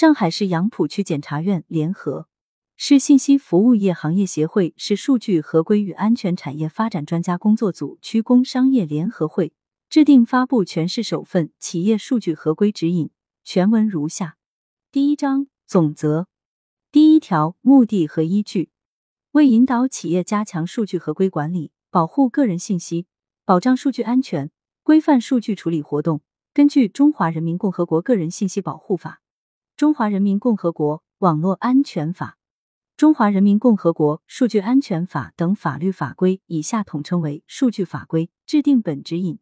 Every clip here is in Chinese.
上海市杨浦区检察院联合市信息服务业行业协会、市数据合规与安全产业发展专家工作组、区工商业联合会制定发布全市首份企业数据合规指引，全文如下：第一章总则，第一条目的和依据，为引导企业加强数据合规管理，保护个人信息，保障数据安全，规范数据处理活动，根据《中华人民共和国个人信息保护法》。中华人民共和国网络安全法、中华人民共和国数据安全法等法律法规（以下统称为数据法规）制定本指引。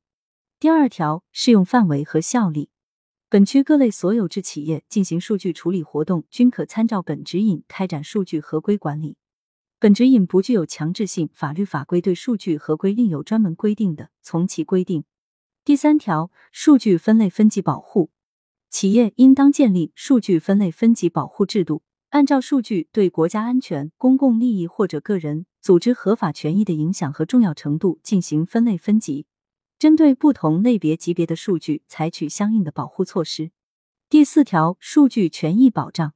第二条适用范围和效力，本区各类所有制企业进行数据处理活动，均可参照本指引开展数据合规管理。本指引不具有强制性，法律法规对数据合规另有专门规定的，从其规定。第三条，数据分类分级保护。企业应当建立数据分类分级保护制度，按照数据对国家安全、公共利益或者个人、组织合法权益的影响和重要程度进行分类分级，针对不同类别级别的数据采取相应的保护措施。第四条，数据权益保障，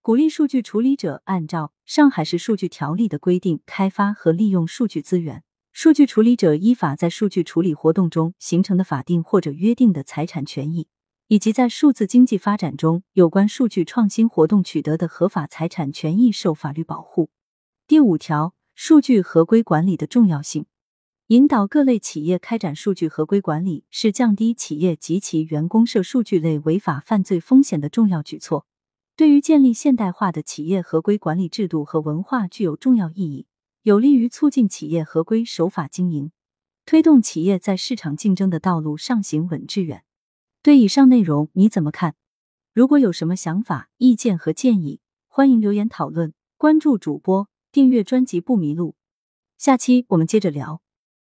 鼓励数据处理者按照上海市数据条例的规定开发和利用数据资源。数据处理者依法在数据处理活动中形成的法定或者约定的财产权益。以及在数字经济发展中有关数据创新活动取得的合法财产权益受法律保护。第五条，数据合规管理的重要性，引导各类企业开展数据合规管理，是降低企业及其员工涉数据类违法犯罪风险的重要举措，对于建立现代化的企业合规管理制度和文化具有重要意义，有利于促进企业合规守法经营，推动企业在市场竞争的道路上行稳致远。对以上内容你怎么看？如果有什么想法、意见和建议，欢迎留言讨论。关注主播，订阅专辑不迷路。下期我们接着聊。